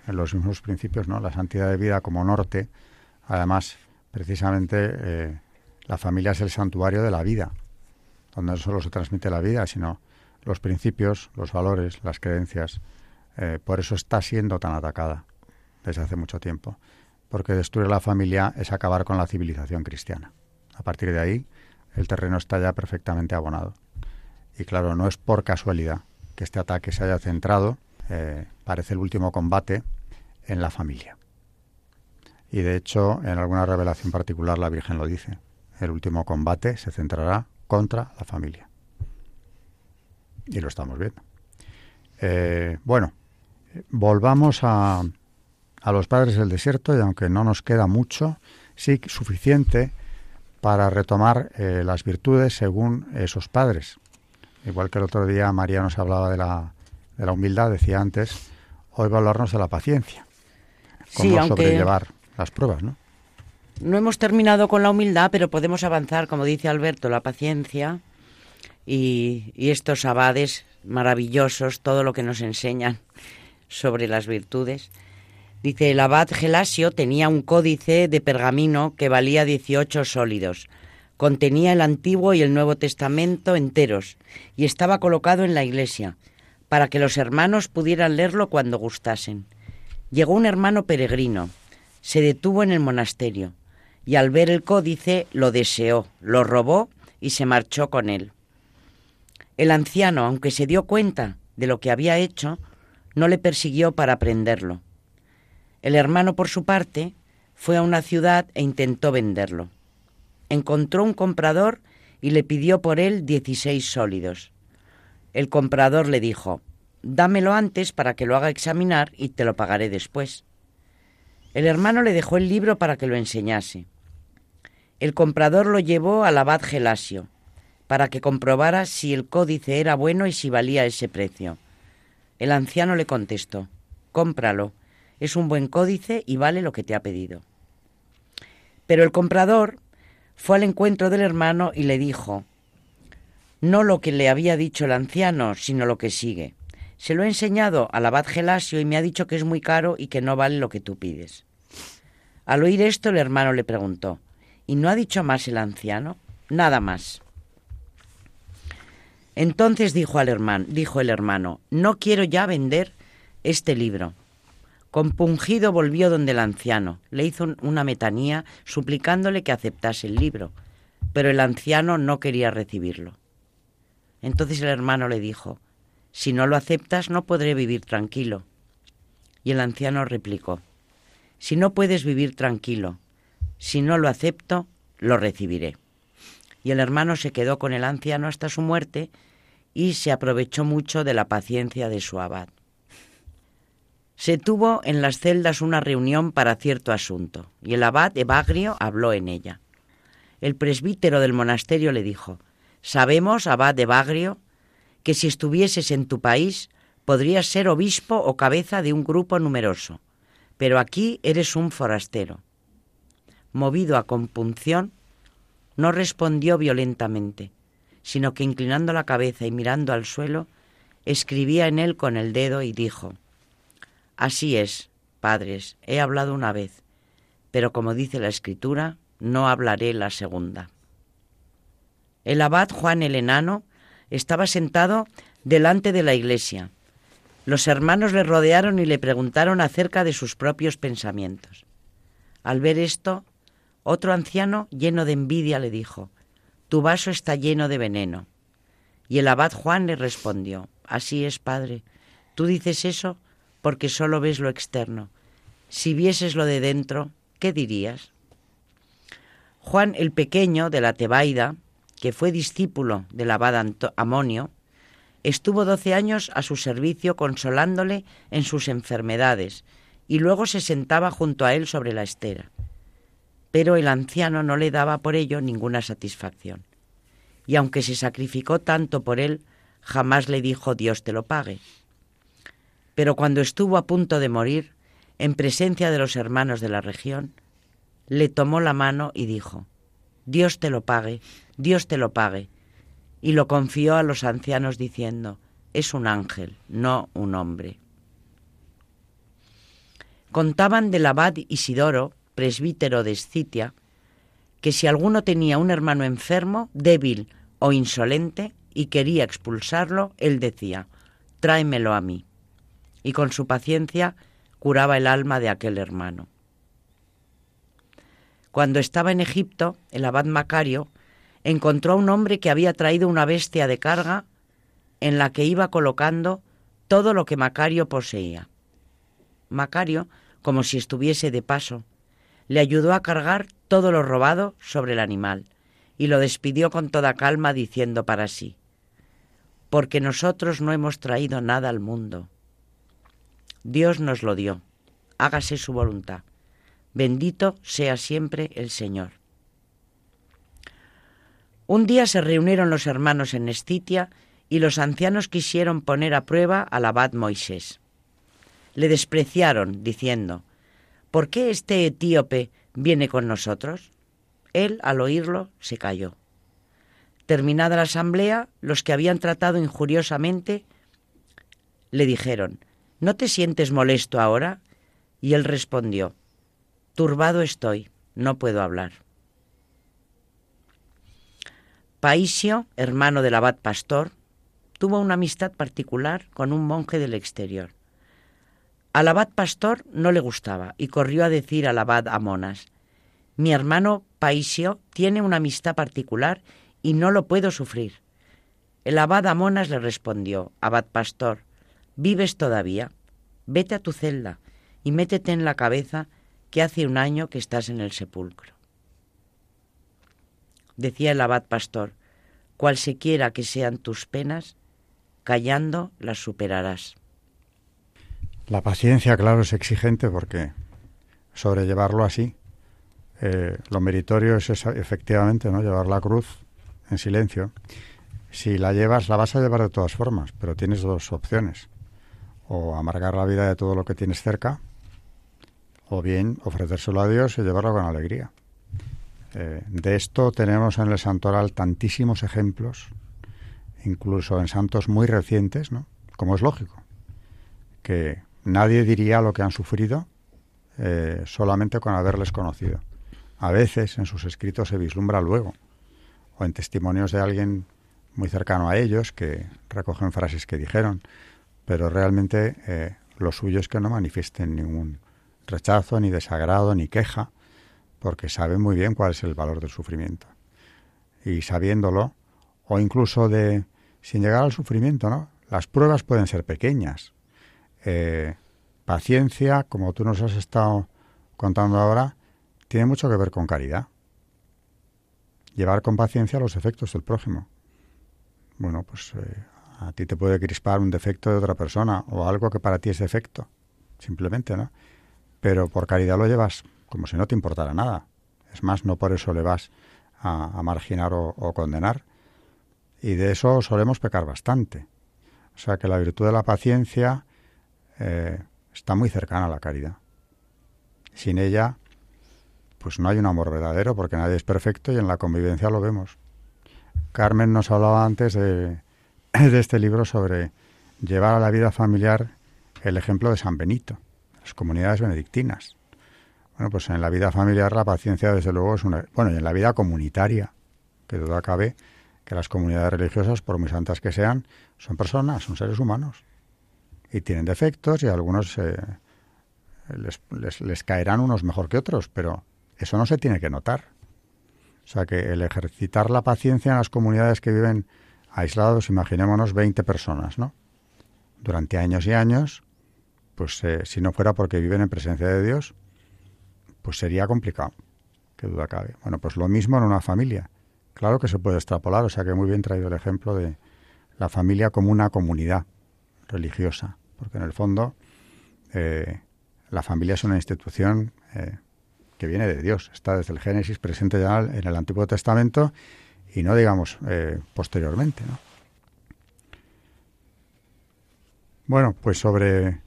en los mismos principios, ¿no? La santidad de vida como norte. Además, precisamente eh, la familia es el santuario de la vida, donde no solo se transmite la vida, sino los principios, los valores, las creencias. Eh, por eso está siendo tan atacada. desde hace mucho tiempo, porque destruir la familia es acabar con la civilización cristiana. A partir de ahí, el terreno está ya perfectamente abonado. Y claro, no es por casualidad que este ataque se haya centrado, eh, parece el último combate, en la familia. Y de hecho, en alguna revelación particular la Virgen lo dice. El último combate se centrará contra la familia. Y lo estamos viendo. Eh, bueno, volvamos a, a los padres del desierto y aunque no nos queda mucho, sí suficiente para retomar eh, las virtudes según esos padres. Igual que el otro día María nos hablaba de la, de la humildad, decía antes, hoy va a hablarnos de la paciencia. Cómo sobrellevar las pruebas, ¿no? No hemos terminado con la humildad, pero podemos avanzar, como dice Alberto, la paciencia y, y estos abades maravillosos, todo lo que nos enseñan sobre las virtudes. Dice, el abad Gelasio tenía un códice de pergamino que valía 18 sólidos. Contenía el Antiguo y el Nuevo Testamento enteros y estaba colocado en la iglesia para que los hermanos pudieran leerlo cuando gustasen. Llegó un hermano peregrino, se detuvo en el monasterio y al ver el códice lo deseó, lo robó y se marchó con él. El anciano, aunque se dio cuenta de lo que había hecho, no le persiguió para aprenderlo. El hermano, por su parte, fue a una ciudad e intentó venderlo. Encontró un comprador y le pidió por él dieciséis sólidos. El comprador le dijo, dámelo antes para que lo haga examinar y te lo pagaré después. El hermano le dejó el libro para que lo enseñase. El comprador lo llevó al abad Gelasio, para que comprobara si el códice era bueno y si valía ese precio. El anciano le contestó, cómpralo, es un buen códice y vale lo que te ha pedido. Pero el comprador fue al encuentro del hermano y le dijo, no lo que le había dicho el anciano, sino lo que sigue. Se lo he enseñado al abad Gelasio y me ha dicho que es muy caro y que no vale lo que tú pides. Al oír esto, el hermano le preguntó, ¿y no ha dicho más el anciano? Nada más. Entonces dijo, al hermano, dijo el hermano, no quiero ya vender este libro. Compungido volvió donde el anciano, le hizo una metanía suplicándole que aceptase el libro, pero el anciano no quería recibirlo. Entonces el hermano le dijo, Si no lo aceptas no podré vivir tranquilo. Y el anciano replicó, Si no puedes vivir tranquilo, si no lo acepto, lo recibiré. Y el hermano se quedó con el anciano hasta su muerte y se aprovechó mucho de la paciencia de su abad. Se tuvo en las celdas una reunión para cierto asunto, y el abad Evagrio habló en ella. El presbítero del monasterio le dijo, Sabemos, abad Evagrio, que si estuvieses en tu país podrías ser obispo o cabeza de un grupo numeroso, pero aquí eres un forastero. Movido a compunción, no respondió violentamente, sino que inclinando la cabeza y mirando al suelo, escribía en él con el dedo y dijo, Así es, padres, he hablado una vez, pero como dice la escritura, no hablaré la segunda. El abad Juan el Enano estaba sentado delante de la iglesia. Los hermanos le rodearon y le preguntaron acerca de sus propios pensamientos. Al ver esto, otro anciano, lleno de envidia, le dijo, Tu vaso está lleno de veneno. Y el abad Juan le respondió, Así es, padre, tú dices eso porque solo ves lo externo. Si vieses lo de dentro, ¿qué dirías? Juan el Pequeño de la Tebaida, que fue discípulo del abad Amonio, estuvo doce años a su servicio consolándole en sus enfermedades y luego se sentaba junto a él sobre la estera. Pero el anciano no le daba por ello ninguna satisfacción. Y aunque se sacrificó tanto por él, jamás le dijo Dios te lo pague. Pero cuando estuvo a punto de morir, en presencia de los hermanos de la región, le tomó la mano y dijo, Dios te lo pague, Dios te lo pague. Y lo confió a los ancianos diciendo, es un ángel, no un hombre. Contaban del abad Isidoro, presbítero de Escitia, que si alguno tenía un hermano enfermo, débil o insolente, y quería expulsarlo, él decía, tráemelo a mí y con su paciencia curaba el alma de aquel hermano. Cuando estaba en Egipto, el abad Macario encontró a un hombre que había traído una bestia de carga en la que iba colocando todo lo que Macario poseía. Macario, como si estuviese de paso, le ayudó a cargar todo lo robado sobre el animal y lo despidió con toda calma diciendo para sí, porque nosotros no hemos traído nada al mundo. Dios nos lo dio, hágase su voluntad. Bendito sea siempre el Señor. Un día se reunieron los hermanos en Estitia y los ancianos quisieron poner a prueba al abad Moisés. Le despreciaron, diciendo, ¿Por qué este etíope viene con nosotros? Él, al oírlo, se calló. Terminada la asamblea, los que habían tratado injuriosamente le dijeron, ¿No te sientes molesto ahora? Y él respondió, Turbado estoy, no puedo hablar. Paisio, hermano del abad pastor, tuvo una amistad particular con un monje del exterior. Al abad pastor no le gustaba y corrió a decir al abad Amonas, mi hermano Paisio tiene una amistad particular y no lo puedo sufrir. El abad Amonas le respondió, abad pastor, ¿vives todavía? Vete a tu celda y métete en la cabeza que hace un año que estás en el sepulcro. Decía el abad pastor, cual se quiera que sean tus penas, callando las superarás. La paciencia, claro, es exigente porque sobrellevarlo así, eh, lo meritorio es efectivamente no llevar la cruz en silencio. Si la llevas, la vas a llevar de todas formas, pero tienes dos opciones. O amargar la vida de todo lo que tienes cerca, o bien ofrecérselo a Dios y llevarlo con alegría. Eh, de esto tenemos en el santoral tantísimos ejemplos, incluso en santos muy recientes, ¿no? como es lógico, que nadie diría lo que han sufrido eh, solamente con haberles conocido. A veces en sus escritos se vislumbra luego, o en testimonios de alguien muy cercano a ellos que recogen frases que dijeron, pero realmente eh, lo suyo es que no manifiesten ningún rechazo, ni desagrado, ni queja, porque saben muy bien cuál es el valor del sufrimiento. Y sabiéndolo, o incluso de, sin llegar al sufrimiento, ¿no? Las pruebas pueden ser pequeñas, eh, paciencia, como tú nos has estado contando ahora, tiene mucho que ver con caridad. Llevar con paciencia los defectos del prójimo. Bueno, pues eh, a ti te puede crispar un defecto de otra persona o algo que para ti es defecto, simplemente, ¿no? Pero por caridad lo llevas como si no te importara nada. Es más, no por eso le vas a, marginar o, condenar. Y de eso solemos pecar bastante. O sea que la virtud de la paciencia eh, está muy cercana a la caridad. Sin ella, pues no hay un amor verdadero, porque nadie es perfecto y en la convivencia lo vemos. Carmen nos hablaba antes de, *coughs* de este libro sobre llevar a la vida familiar el ejemplo de San Benito, comunidades benedictinas. Bueno, pues en la vida familiar la paciencia, desde luego, es una. Bueno, y en la vida comunitaria, que duda cabe que las comunidades religiosas, por muy santas que sean, son personas, son seres humanos y tienen defectos y algunos eh, les, les, caerán unos mejor que otros, pero eso no se tiene que notar. O sea que el ejercitar la paciencia en las comunidades que viven aislados, imaginémonos 20 personas, ¿no? Durante años y años, pues eh, si no fuera porque viven en presencia de Dios, pues sería complicado, que duda cabe. Bueno, pues lo mismo en una familia. Claro que se puede extrapolar, o sea que muy bien traído el ejemplo de la familia como una comunidad religiosa, porque en el fondo eh, la familia es una institución eh, que viene de Dios, está desde el Génesis presente ya en el Antiguo Testamento y no digamos posteriormente. ¿no? Bueno, pues sobre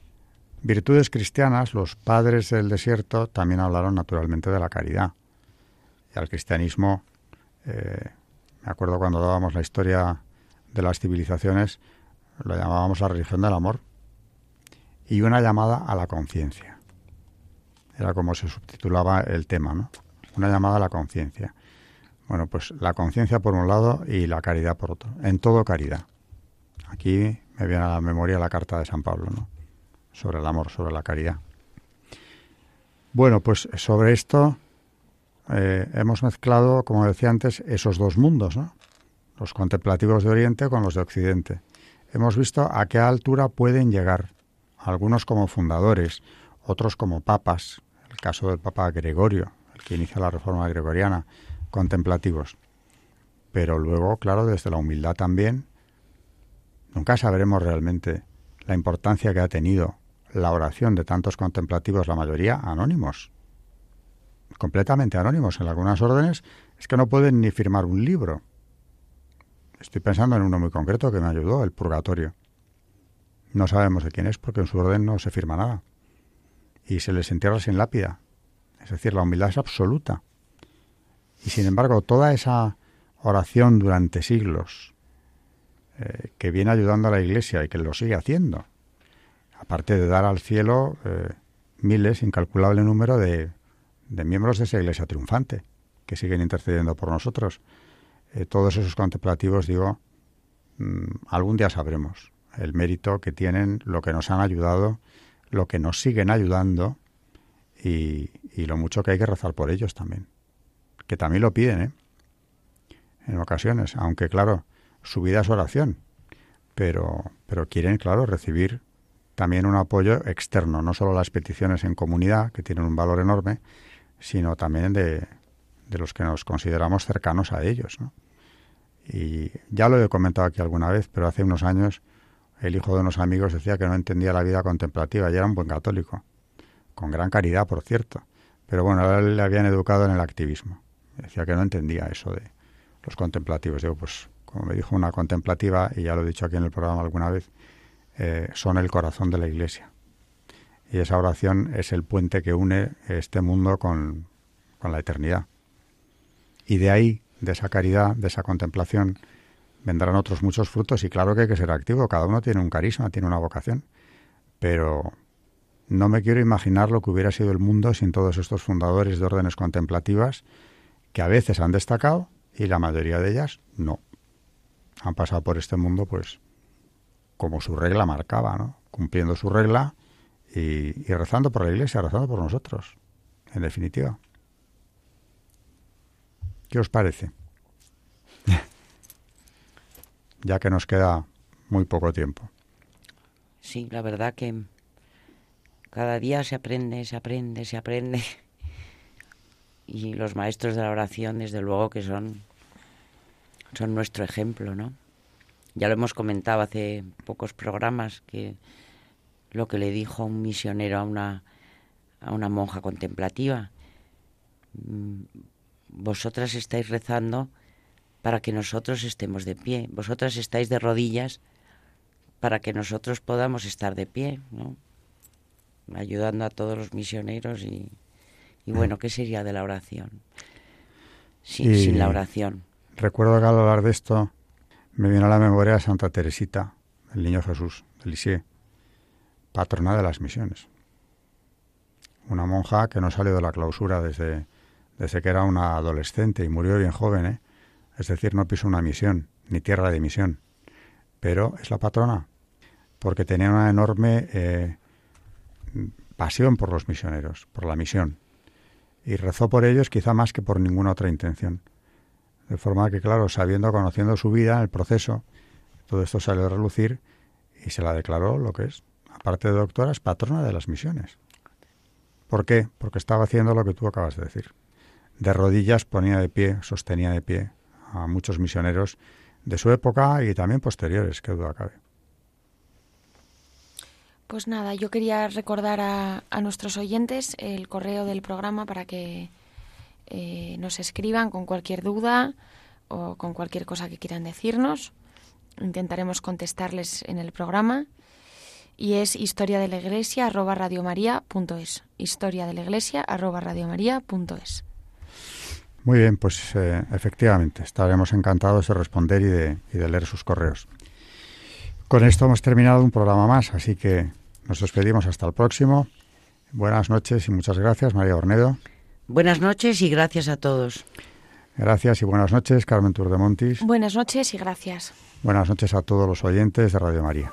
virtudes cristianas, los padres del desierto también hablaron naturalmente de la caridad. Y al cristianismo, me acuerdo cuando dábamos la historia de las civilizaciones, lo llamábamos la religión del amor, y una llamada a la conciencia. Era como se subtitulaba el tema, ¿no? Una llamada a la conciencia. Bueno, pues la conciencia por un lado y la caridad por otro. En todo caridad. Aquí me viene a la memoria la carta de San Pablo, ¿no? Sobre el amor, sobre la caridad. Bueno, pues sobre esto eh, hemos mezclado, como decía antes, esos dos mundos, ¿no? los contemplativos de Oriente con los de Occidente. Hemos visto a qué altura pueden llegar, algunos como fundadores, otros como papas, el caso del Papa Gregorio, el que inicia la reforma gregoriana, contemplativos. Pero luego, claro, desde la humildad también, nunca sabremos realmente la importancia que ha tenido la oración de tantos contemplativos, la mayoría anónimos, completamente anónimos en algunas órdenes, es que no pueden ni firmar un libro. Estoy pensando en uno muy concreto que me ayudó, el Purgatorio. No sabemos de quién es porque en su orden no se firma nada. Y se les entierra sin lápida. Es decir, la humildad es absoluta. Y sin embargo, toda esa oración durante siglos eh, que viene ayudando a la Iglesia y que lo sigue haciendo, aparte de dar al cielo eh, miles, incalculable número de, de, miembros de esa iglesia triunfante, que siguen intercediendo por nosotros. Eh, todos esos contemplativos, digo, mm, algún día sabremos el mérito que tienen, lo que nos han ayudado, lo que nos siguen ayudando y, y lo mucho que hay que rezar por ellos también. Que también lo piden, ¿eh? En ocasiones, aunque claro, su vida es oración, pero, pero quieren, claro, recibir también un apoyo externo, no solo las peticiones en comunidad, que tienen un valor enorme, sino también de, de los que nos consideramos cercanos a ellos. ¿no? Y ya lo he comentado aquí alguna vez, pero hace unos años el hijo de unos amigos decía que no entendía la vida contemplativa y era un buen católico, con gran caridad, por cierto. Pero bueno, le habían educado en el activismo. Decía que no entendía eso de los contemplativos. Digo, pues como me dijo una contemplativa, y ya lo he dicho aquí en el programa alguna vez, eh, son el corazón de la Iglesia. Y esa oración es el puente que une este mundo con, con la eternidad. Y de ahí, de esa caridad, de esa contemplación, vendrán otros muchos frutos y claro que hay que ser activo, cada uno tiene un carisma, tiene una vocación, pero no me quiero imaginar lo que hubiera sido el mundo sin todos estos fundadores de órdenes contemplativas que a veces han destacado y la mayoría de ellas no. Han pasado por este mundo pues como su regla marcaba, ¿no? Cumpliendo su regla y, rezando por la iglesia, rezando por nosotros, en definitiva. ¿Qué os parece? *laughs* ya que nos queda muy poco tiempo. Sí, la verdad que cada día se aprende, se aprende, se aprende. *laughs* Y los maestros de la oración, desde luego que son, son nuestro ejemplo, ¿no? Ya lo hemos comentado hace pocos programas que lo que le dijo un misionero a una, a una monja contemplativa, mm, vosotras estáis rezando para que nosotros estemos de pie, vosotras estáis de rodillas para que nosotros podamos estar de pie, ¿no? ayudando a todos los misioneros y, y bueno, ¿qué sería de la oración? sin la oración. Recuerdo que al hablar de esto me viene a la memoria Santa Teresita, el Niño Jesús, de Lisieux, patrona de las misiones. Una monja que no salió de la clausura desde, desde que era una adolescente y murió bien joven, ¿eh? es decir, no pisó una misión, ni tierra de misión, pero es la patrona, porque tenía una enorme eh, pasión por los misioneros, por la misión, y rezó por ellos quizá más que por ninguna otra intención. De forma que, claro, sabiendo, conociendo su vida, el proceso, todo esto salió a relucir y se la declaró lo que es. Aparte de doctora, es patrona de las misiones. ¿Por qué? Porque estaba haciendo lo que tú acabas de decir. De rodillas ponía de pie, sostenía de pie a muchos misioneros de su época y también posteriores, que duda cabe. Pues nada, yo quería recordar a, a nuestros oyentes el correo del programa para que eh, nos escriban con cualquier duda o con cualquier cosa que quieran decirnos. Intentaremos contestarles en el programa. Y es historia de la iglesia arroba. Historia de la iglesia. Muy bien, pues eh, efectivamente, estaremos encantados de responder y de, y de leer sus correos. Con esto hemos terminado un programa más, así que nos despedimos hasta el próximo. Buenas noches y muchas gracias, María Ornedo. Buenas noches y gracias a todos. Gracias y buenas noches, Carmen Turdemontis. Buenas noches y gracias. Buenas noches a todos los oyentes de Radio María.